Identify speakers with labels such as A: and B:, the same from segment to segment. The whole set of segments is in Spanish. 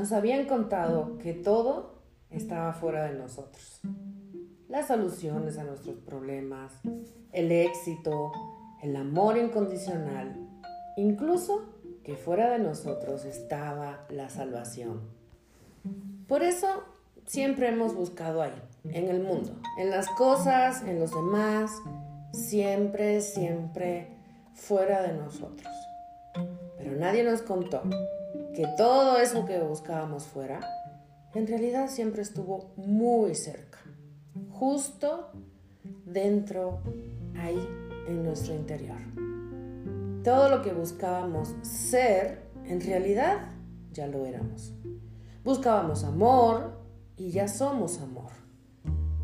A: nos habían contado que todo estaba fuera de nosotros. Las soluciones a nuestros problemas, el éxito, el amor incondicional, incluso que fuera de nosotros estaba la salvación. Por eso siempre hemos buscado ahí, en el mundo, en las cosas, en los demás, siempre, siempre fuera de nosotros. Pero nadie nos contó que todo eso que buscábamos fuera, en realidad siempre estuvo muy cerca, justo dentro, ahí, en nuestro interior. Todo lo que buscábamos ser, en realidad ya lo éramos. Buscábamos amor y ya somos amor.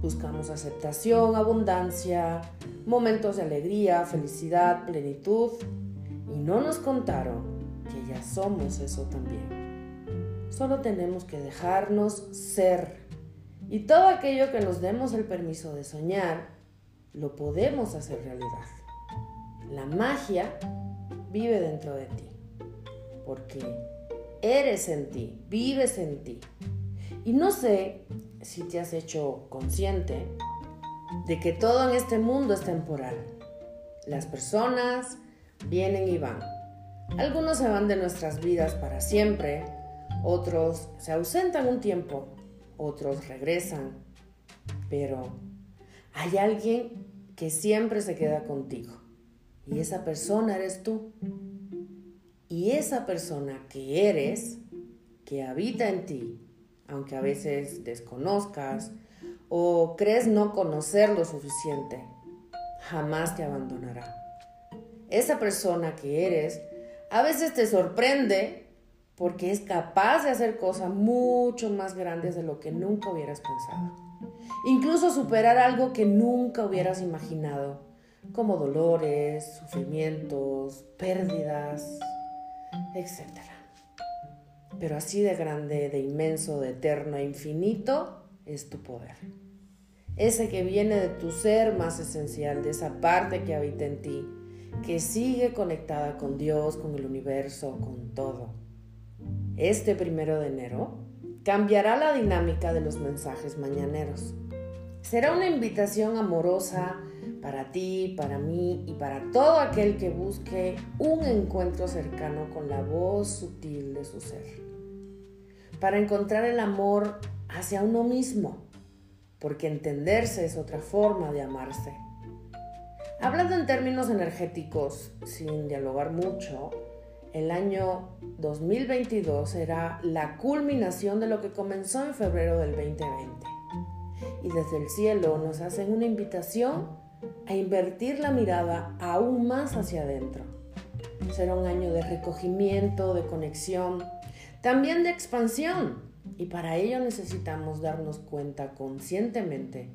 A: Buscamos aceptación, abundancia, momentos de alegría, felicidad, plenitud y no nos contaron que ya somos eso también. Solo tenemos que dejarnos ser y todo aquello que nos demos el permiso de soñar, lo podemos hacer realidad. La magia vive dentro de ti, porque eres en ti, vives en ti. Y no sé si te has hecho consciente de que todo en este mundo es temporal. Las personas vienen y van. Algunos se van de nuestras vidas para siempre, otros se ausentan un tiempo, otros regresan, pero hay alguien que siempre se queda contigo y esa persona eres tú. Y esa persona que eres, que habita en ti, aunque a veces desconozcas o crees no conocer lo suficiente, jamás te abandonará. Esa persona que eres a veces te sorprende porque es capaz de hacer cosas mucho más grandes de lo que nunca hubieras pensado. Incluso superar algo que nunca hubieras imaginado, como dolores, sufrimientos, pérdidas, etc. Pero así de grande, de inmenso, de eterno e infinito es tu poder. Ese que viene de tu ser más esencial, de esa parte que habita en ti, que sigue conectada con Dios, con el universo, con todo. Este primero de enero cambiará la dinámica de los mensajes mañaneros. Será una invitación amorosa para ti, para mí y para todo aquel que busque un encuentro cercano con la voz sutil de su ser. Para encontrar el amor hacia uno mismo, porque entenderse es otra forma de amarse. Hablando en términos energéticos, sin dialogar mucho, el año 2022 será la culminación de lo que comenzó en febrero del 2020. Y desde el cielo nos hacen una invitación a invertir la mirada aún más hacia adentro. Será un año de recogimiento, de conexión, también de expansión. Y para ello necesitamos darnos cuenta conscientemente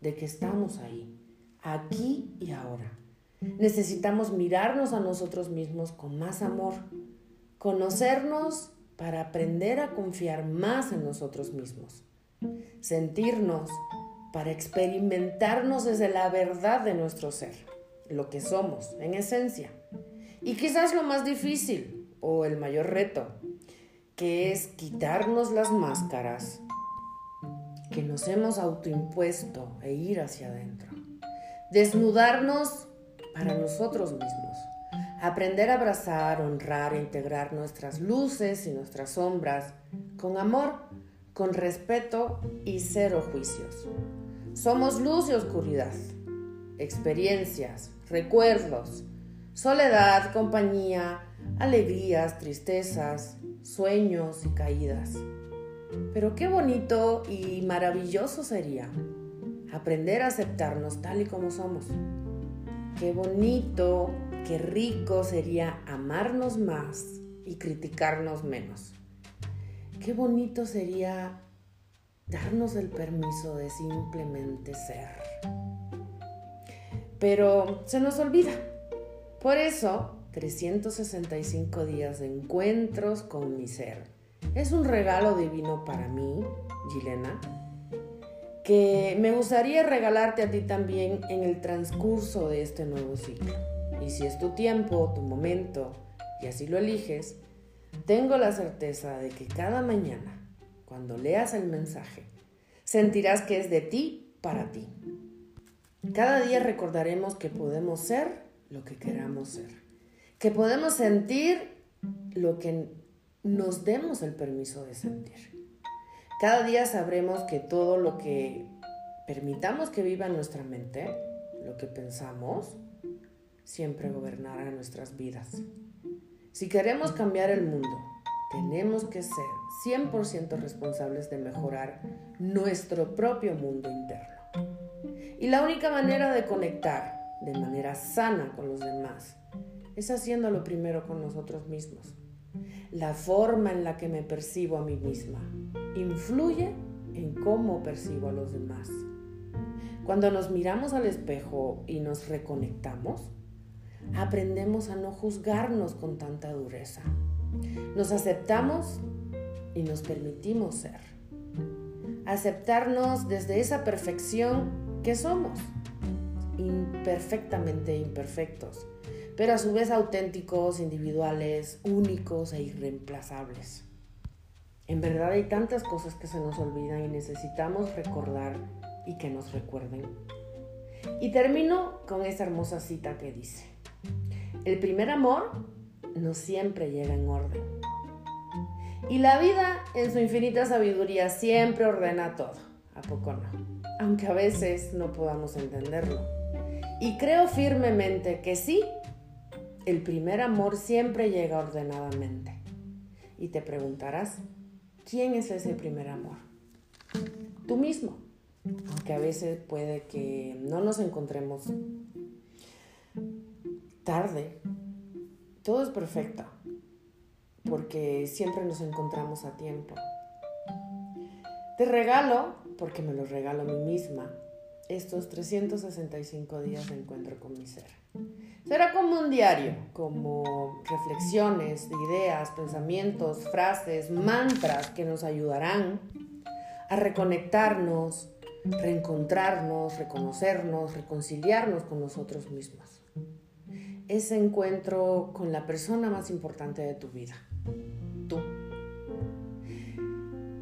A: de que estamos ahí, aquí y ahora. Necesitamos mirarnos a nosotros mismos con más amor, conocernos para aprender a confiar más en nosotros mismos, sentirnos para experimentarnos desde la verdad de nuestro ser, lo que somos en esencia. Y quizás lo más difícil o el mayor reto, que es quitarnos las máscaras que nos hemos autoimpuesto e ir hacia adentro. Desnudarnos para nosotros mismos. Aprender a abrazar, honrar e integrar nuestras luces y nuestras sombras con amor, con respeto y cero juicios. Somos luz y oscuridad, experiencias, recuerdos, soledad, compañía, alegrías, tristezas, sueños y caídas. Pero qué bonito y maravilloso sería aprender a aceptarnos tal y como somos. Qué bonito, qué rico sería amarnos más y criticarnos menos. Qué bonito sería darnos el permiso de simplemente ser. Pero se nos olvida. Por eso, 365 días de encuentros con mi ser. Es un regalo divino para mí, Gilena, que me gustaría regalarte a ti también en el transcurso de este nuevo ciclo. Y si es tu tiempo, tu momento, y así lo eliges, tengo la certeza de que cada mañana, cuando leas el mensaje, sentirás que es de ti para ti. Cada día recordaremos que podemos ser lo que queramos ser, que podemos sentir lo que nos demos el permiso de sentir. Cada día sabremos que todo lo que permitamos que viva en nuestra mente, lo que pensamos, siempre gobernará nuestras vidas. Si queremos cambiar el mundo, tenemos que ser 100% responsables de mejorar nuestro propio mundo interno. Y la única manera de conectar de manera sana con los demás es haciéndolo primero con nosotros mismos. La forma en la que me percibo a mí misma influye en cómo percibo a los demás. Cuando nos miramos al espejo y nos reconectamos, aprendemos a no juzgarnos con tanta dureza. Nos aceptamos y nos permitimos ser. Aceptarnos desde esa perfección que somos, imperfectamente imperfectos, pero a su vez auténticos, individuales, únicos e irreemplazables. En verdad hay tantas cosas que se nos olvidan y necesitamos recordar y que nos recuerden. Y termino con esta hermosa cita que dice, el primer amor no siempre llega en orden. Y la vida, en su infinita sabiduría, siempre ordena todo. ¿A poco no? Aunque a veces no podamos entenderlo. Y creo firmemente que sí, el primer amor siempre llega ordenadamente. Y te preguntarás, ¿quién es ese primer amor? Tú mismo. Aunque a veces puede que no nos encontremos tarde. Todo es perfecto, porque siempre nos encontramos a tiempo. Te regalo, porque me lo regalo a mí misma, estos 365 días de encuentro con mi ser. Será como un diario, como reflexiones, ideas, pensamientos, frases, mantras que nos ayudarán a reconectarnos, reencontrarnos, reconocernos, reconciliarnos con nosotros mismos ese encuentro con la persona más importante de tu vida, tú.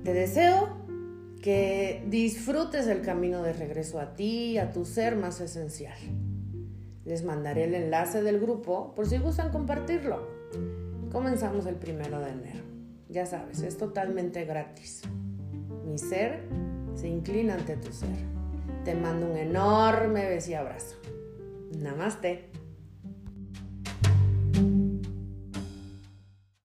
A: Te deseo que disfrutes el camino de regreso a ti, a tu ser más esencial. Les mandaré el enlace del grupo por si gustan compartirlo. Comenzamos el primero de enero. Ya sabes, es totalmente gratis. Mi ser se inclina ante tu ser. Te mando un enorme beso y abrazo. Namaste.